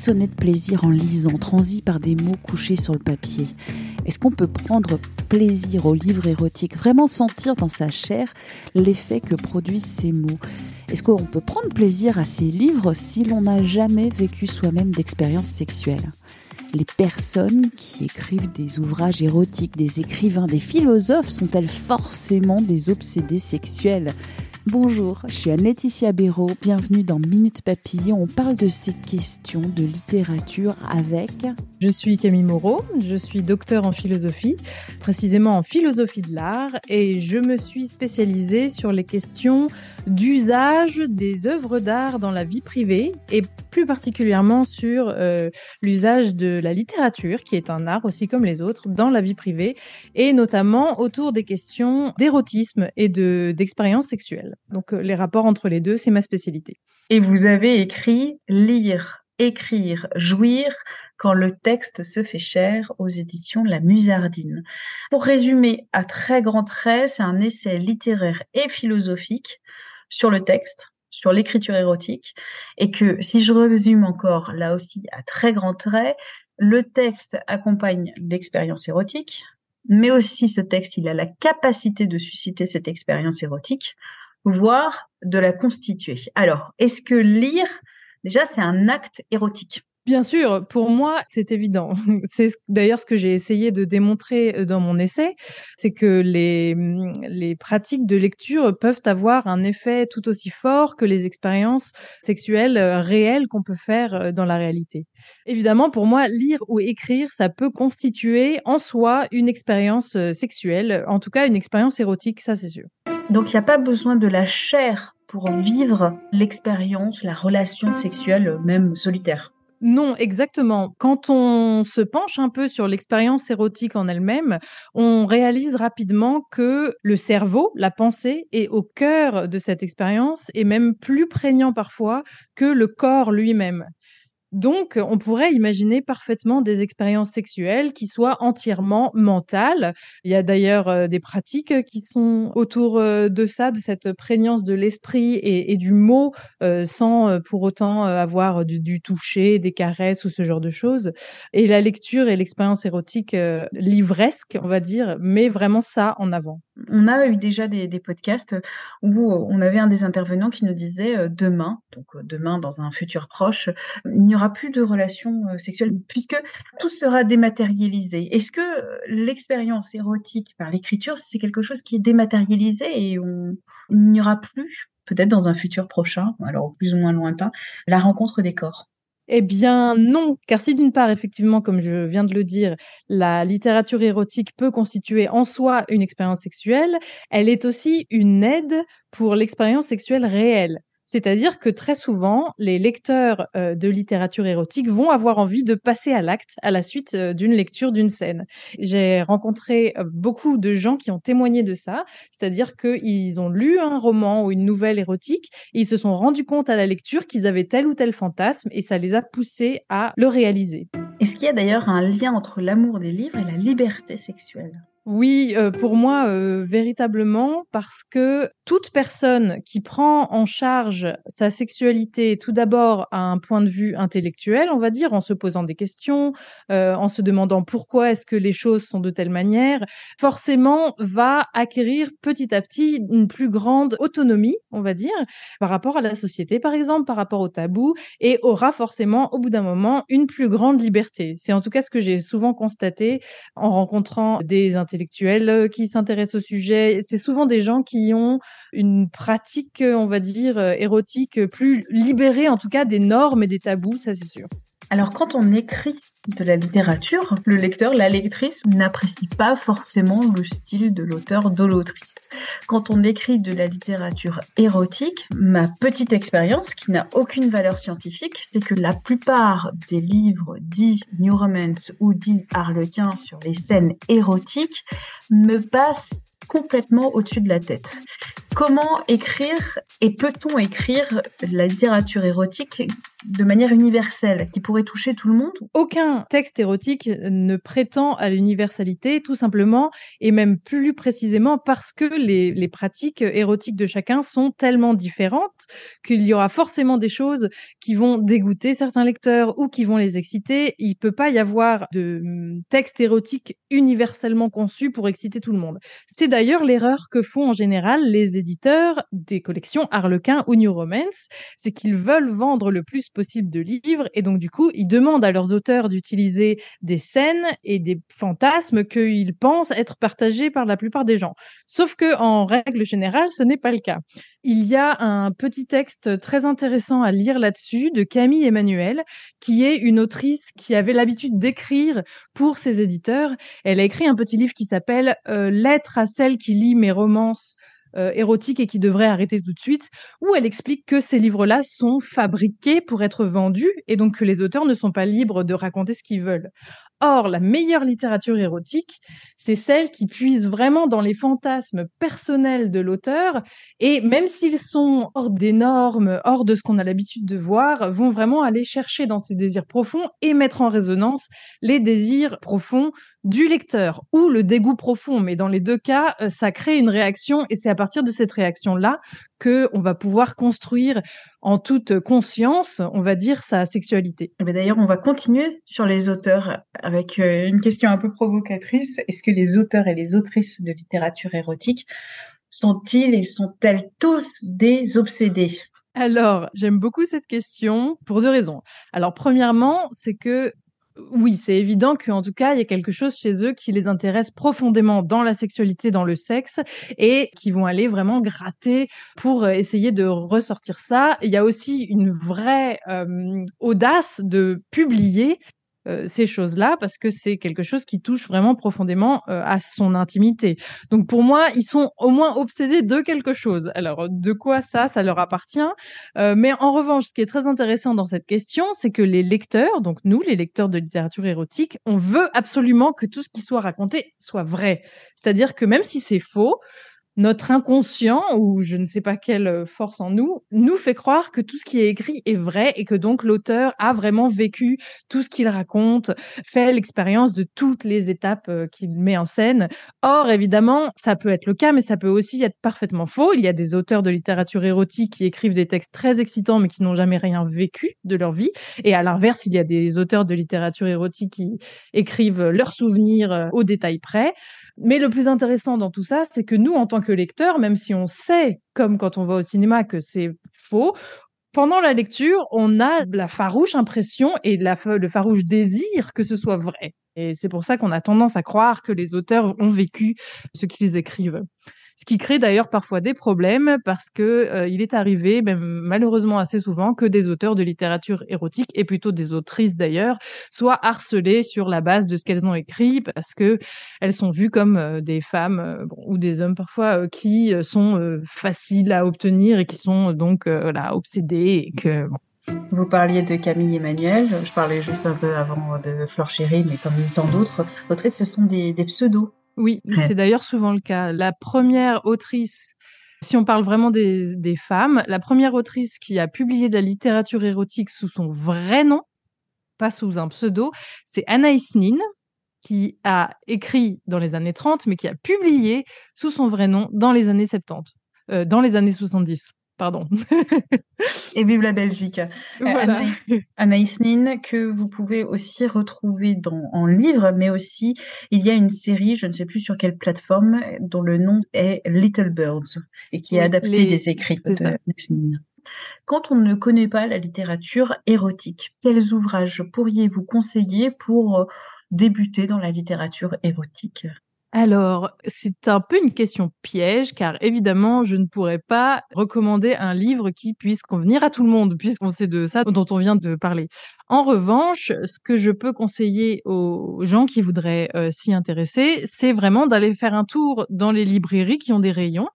Frissonner de plaisir en lisant, transi par des mots couchés sur le papier. Est-ce qu'on peut prendre plaisir au livre érotique, vraiment sentir dans sa chair l'effet que produisent ces mots. Est-ce qu'on peut prendre plaisir à ces livres si l'on n'a jamais vécu soi-même d'expérience sexuelle? Les personnes qui écrivent des ouvrages érotiques, des écrivains, des philosophes sont-elles forcément des obsédés sexuels? Bonjour, je suis Anne-Laetitia Béraud, bienvenue dans Minute Papillon. On parle de ces questions de littérature avec... Je suis Camille Moreau, je suis docteur en philosophie, précisément en philosophie de l'art, et je me suis spécialisée sur les questions d'usage des œuvres d'art dans la vie privée, et plus particulièrement sur euh, l'usage de la littérature, qui est un art aussi comme les autres, dans la vie privée, et notamment autour des questions d'érotisme et d'expérience sexuelle. Donc euh, les rapports entre les deux, c'est ma spécialité. Et vous avez écrit Lire, écrire, jouir quand le texte se fait cher aux éditions La Musardine. Pour résumer à très grands traits, c'est un essai littéraire et philosophique sur le texte, sur l'écriture érotique, et que si je résume encore là aussi à très grands traits, le texte accompagne l'expérience érotique, mais aussi ce texte, il a la capacité de susciter cette expérience érotique, voire de la constituer. Alors, est-ce que lire, déjà, c'est un acte érotique? Bien sûr, pour moi, c'est évident. C'est d'ailleurs ce que j'ai essayé de démontrer euh, dans mon essai, c'est que les, mm, les pratiques de lecture peuvent avoir un effet tout aussi fort que les expériences sexuelles euh, réelles qu'on peut faire euh, dans la réalité. Évidemment, pour moi, lire ou écrire, ça peut constituer en soi une expérience sexuelle, en tout cas une expérience érotique, ça c'est sûr. Donc il n'y a pas besoin de la chair pour vivre l'expérience, la relation sexuelle, même solitaire. Non, exactement. Quand on se penche un peu sur l'expérience érotique en elle-même, on réalise rapidement que le cerveau, la pensée, est au cœur de cette expérience et même plus prégnant parfois que le corps lui-même. Donc, on pourrait imaginer parfaitement des expériences sexuelles qui soient entièrement mentales. Il y a d'ailleurs euh, des pratiques qui sont autour euh, de ça, de cette prégnance de l'esprit et, du mot, euh, sans pour autant avoir du, toucher, des caresses ou ce genre de choses. Et la lecture et l'expérience érotique livresque, on va dire, met vraiment ça en avant. On a eu déjà des, des podcasts où on avait un des intervenants qui nous disait demain, donc demain dans un futur proche, il n'y plus de relations sexuelles puisque tout sera dématérialisé. Est-ce que l'expérience érotique par l'écriture, c'est quelque chose qui est dématérialisé et on, n'y aura plus, peut-être dans un futur prochain, alors plus ou moins lointain, la rencontre des corps? Eh bien non, car si d'une part, effectivement, comme je viens de le dire, la littérature érotique peut constituer en soi une expérience sexuelle, elle est aussi une aide pour l'expérience sexuelle réelle. C'est-à-dire que très souvent, les lecteurs euh, de littérature érotique vont avoir envie de passer à l'acte à la suite euh, d'une lecture d'une scène. J'ai rencontré euh, beaucoup de gens qui ont témoigné de ça, c'est-à-dire qu'ils ont lu un roman ou une nouvelle érotique et ils se sont rendus compte à la lecture qu'ils avaient tel ou tel fantasme et ça les a poussés à le réaliser. Est-ce qu'il y a d'ailleurs un lien entre l'amour des livres et la liberté sexuelle? Oui, euh, pour moi, euh, véritablement, parce que toute personne qui prend en charge sa sexualité, tout d'abord à un point de vue intellectuel, on va dire, en se posant des questions, euh, en se demandant pourquoi est-ce que les choses sont de telle manière, forcément va acquérir petit à petit une plus grande autonomie, on va dire, par rapport à la société, par exemple, par rapport au tabou, et aura forcément, au bout d'un moment, une plus grande liberté. C'est en tout cas ce que j'ai souvent constaté en rencontrant des intellectuels euh, qui s'intéressent au sujet. C'est souvent des gens qui ont une pratique, on va dire, euh, érotique plus libérée, en tout cas, des normes et des tabous, ça c'est sûr. Alors quand on écrit de la littérature, le lecteur, la lectrice n'apprécie pas forcément le style de l'auteur, de l'autrice. Quand on écrit de la littérature érotique, ma petite expérience, qui n'a aucune valeur scientifique, c'est que la plupart des livres dits New Romance ou dits Harlequin sur les scènes érotiques me passent complètement au-dessus de la tête. Comment écrire et peut-on écrire la littérature érotique de manière universelle, qui pourrait toucher tout le monde Aucun texte érotique ne prétend à l'universalité, tout simplement, et même plus précisément parce que les, les pratiques érotiques de chacun sont tellement différentes qu'il y aura forcément des choses qui vont dégoûter certains lecteurs ou qui vont les exciter. Il peut pas y avoir de hum, texte érotique universellement conçu pour exciter tout le monde. C'est d'ailleurs l'erreur que font en général les éditeurs des collections Harlequin ou New Romance, c'est qu'ils veulent vendre le plus possible de livres et donc du coup ils demandent à leurs auteurs d'utiliser des scènes et des fantasmes qu'ils pensent être partagés par la plupart des gens. Sauf que en règle générale, ce n'est pas le cas. Il y a un petit texte très intéressant à lire là-dessus de Camille Emmanuel, qui est une autrice qui avait l'habitude d'écrire pour ses éditeurs. Elle a écrit un petit livre qui s'appelle euh, Lettre à celle qui lit mes romances euh, érotique et qui devrait arrêter tout de suite, où elle explique que ces livres-là sont fabriqués pour être vendus et donc que les auteurs ne sont pas libres de raconter ce qu'ils veulent. Or, la meilleure littérature érotique, c'est celle qui puise vraiment dans les fantasmes personnels de l'auteur et même s'ils sont hors des normes, hors de ce qu'on a l'habitude de voir, vont vraiment aller chercher dans ses désirs profonds et mettre en résonance les désirs profonds du lecteur ou le dégoût profond. Mais dans les deux cas, euh, ça crée une réaction et c'est à partir de cette réaction-là que on va pouvoir construire en toute conscience, on va dire, sa sexualité. Eh ben, d'ailleurs, on va continuer sur les auteurs avec euh, une question un peu provocatrice. Est-ce que les auteurs et les autrices de littérature érotique sont-ils et sont-elles tous des obsédés? Alors, j'aime beaucoup cette question pour deux raisons. Alors, premièrement, c'est que oui, c'est évident qu'en tout cas, il y a quelque chose chez eux qui les intéresse profondément dans la sexualité, dans le sexe, et qui vont aller vraiment gratter pour euh, essayer de ressortir ça. Il y a aussi une vraie euh, audace de publier euh, ces choses-là parce que c'est quelque chose qui touche vraiment profondément euh, à son intimité. Donc pour moi, ils sont au moins obsédés de quelque chose. Alors de quoi ça, ça leur appartient. Euh, mais en revanche, ce qui est très intéressant dans cette question, c'est que les lecteurs, donc nous, les lecteurs de littérature érotique, on veut absolument que tout ce qui soit raconté soit vrai. C'est-à-dire que même si c'est faux, notre inconscient, ou je ne sais pas quelle euh, force en nous, nous fait croire que tout ce qui est écrit est vrai et que donc l'auteur a vraiment vécu tout ce qu'il raconte, fait l'expérience de toutes les étapes euh, qu'il met en scène. Or, évidemment, ça peut être le cas, mais ça peut aussi être parfaitement faux. Il y a des auteurs de littérature érotique qui écrivent des textes très excitants, mais qui n'ont jamais rien vécu de leur vie. Et à l'inverse, il y a des auteurs de littérature érotique qui écrivent leurs souvenirs euh, au détail près. Mais le plus intéressant dans tout ça, c'est que nous, en tant que lecteurs, même si on sait, comme quand on va au cinéma, que c'est faux, pendant la lecture, on a la farouche impression et la, le farouche désir que ce soit vrai. Et c'est pour ça qu'on a tendance à croire que les auteurs ont vécu ce qu'ils écrivent ce qui crée d'ailleurs parfois des problèmes parce que euh, il est arrivé, même malheureusement assez souvent, que des auteurs de littérature érotique et plutôt des autrices d'ailleurs soient harcelées sur la base de ce qu'elles ont écrit parce que elles sont vues comme euh, des femmes euh, ou des hommes parfois qui sont faciles à obtenir et qui sont donc là obsédés et que Vous parliez de Camille Emmanuel, je parlais juste un peu avant de Flore Chéry, mais comme tant d'autres autrices, ce sont des, des pseudos oui, c'est d'ailleurs souvent le cas. La première autrice, si on parle vraiment des, des, femmes, la première autrice qui a publié de la littérature érotique sous son vrai nom, pas sous un pseudo, c'est Anaïs Nin, qui a écrit dans les années 30, mais qui a publié sous son vrai nom dans les années 70, euh, dans les années 70 pardon. Et vive la Belgique. Voilà. Anaïs Nin, que vous pouvez aussi retrouver dans, en livre, mais aussi il y a une série, je ne sais plus sur quelle plateforme, dont le nom est Little Birds et qui est adapté des écrits d'Anaïs Nin. Quand on ne connaît pas la littérature érotique, quels ouvrages pourriez-vous conseiller pour euh, débuter dans la littérature érotique? Alors, c'est un peu une question piège, car évidemment, je ne pourrais pas recommander un livre qui puisse convenir à tout le monde, puisqu'on sait de ça dont on vient de parler. En revanche, ce que je peux conseiller aux gens qui voudraient euh, s'y intéresser, c'est vraiment d'aller faire un tour dans les librairies qui ont des rayons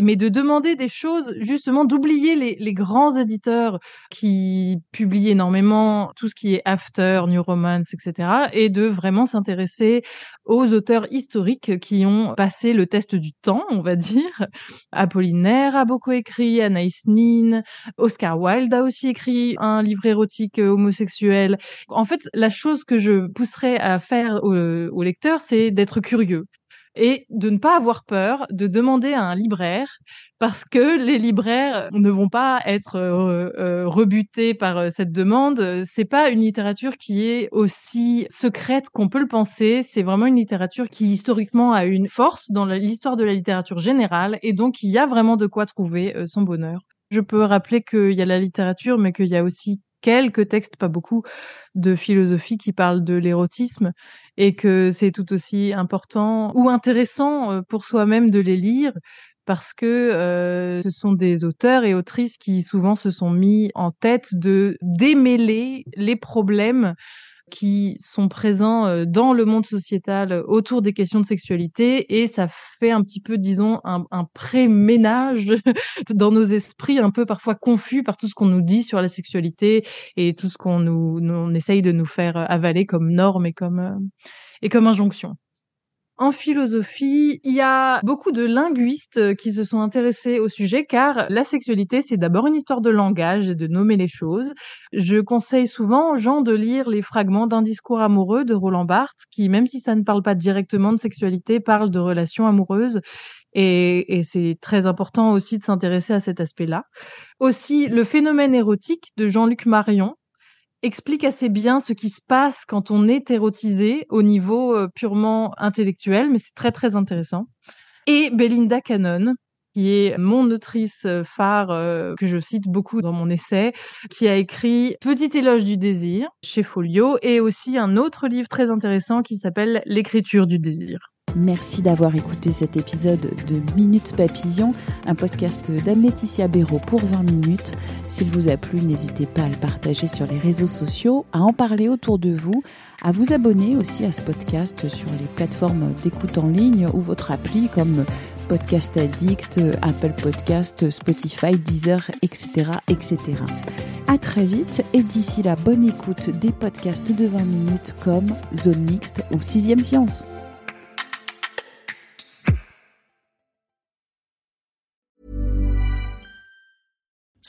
mais de demander des choses, justement, d'oublier les, grands éditeurs qui publient énormément tout ce qui est After, New Romance, etc., et de vraiment s'intéresser aux auteurs historiques qui ont passé le test du temps, on va dire. Apollinaire a beaucoup écrit, Anaïs Nin, Oscar Wilde a aussi écrit un livre érotique homosexuel. En fait, la chose que je pousserais à faire aux lecteurs, c'est d'être curieux et de ne pas avoir peur de demander à un libraire parce que les libraires ne vont pas être euh, euh, rebutés par euh, cette demande. C'est pas une littérature qui est aussi secrète qu'on peut le penser. C'est vraiment une littérature qui historiquement a une force dans l'histoire de la littérature générale et donc il y a vraiment de quoi trouver son bonheur. Je peux rappeler qu'il y a la littérature, mais qu'il y a aussi quelques textes, pas beaucoup, de philosophie qui parlent de l'érotisme et que c'est tout aussi important ou intéressant euh, pour soi-même de les lire parce que euh, ce sont des auteurs et autrices qui souvent se sont mis en tête de démêler les problèmes qui sont présents euh, dans le monde sociétal euh, autour des questions de sexualité et ça fait un petit peu, disons, un, un pré-ménage dans nos esprits un peu parfois confus par tout ce qu'on nous dit sur la sexualité et tout ce qu'on nous, nous, on essaye de nous faire avaler comme norme et comme, euh, et comme injonction. En philosophie, il y a beaucoup de linguistes euh, qui se sont intéressés au sujet car la sexualité, c'est d'abord une histoire de langage et de nommer les choses. Je conseille souvent aux gens de lire les fragments d'un discours amoureux de Roland Barthes qui, même si ça ne parle pas directement de sexualité, parle de relations amoureuses. Et, et c'est très important aussi de s'intéresser à cet aspect-là. Aussi, le phénomène érotique de Jean-Luc Marion, explique assez bien ce qui se passe quand on est érotisé au niveau euh, purement intellectuel, mais c'est très très intéressant. Et Belinda Cannon, qui est mon autrice phare euh, que je cite beaucoup dans mon essai, qui a écrit Petit éloge du désir chez Folio et aussi un autre livre très intéressant qui s'appelle L'écriture du désir. Merci d'avoir écouté cet épisode de Minutes Papillon, un podcast d'Anne-Laetitia Béraud pour 20 minutes. S'il vous a plu, n'hésitez pas à le partager sur les réseaux sociaux, à en parler autour de vous, à vous abonner aussi à ce podcast sur les plateformes d'écoute en ligne ou votre appli comme Podcast Addict, Apple Podcast, Spotify, Deezer, etc., etc. À très vite et d'ici la bonne écoute des podcasts de 20 minutes comme Zone Mixte ou Sixième Science.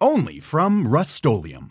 only from Rustolium.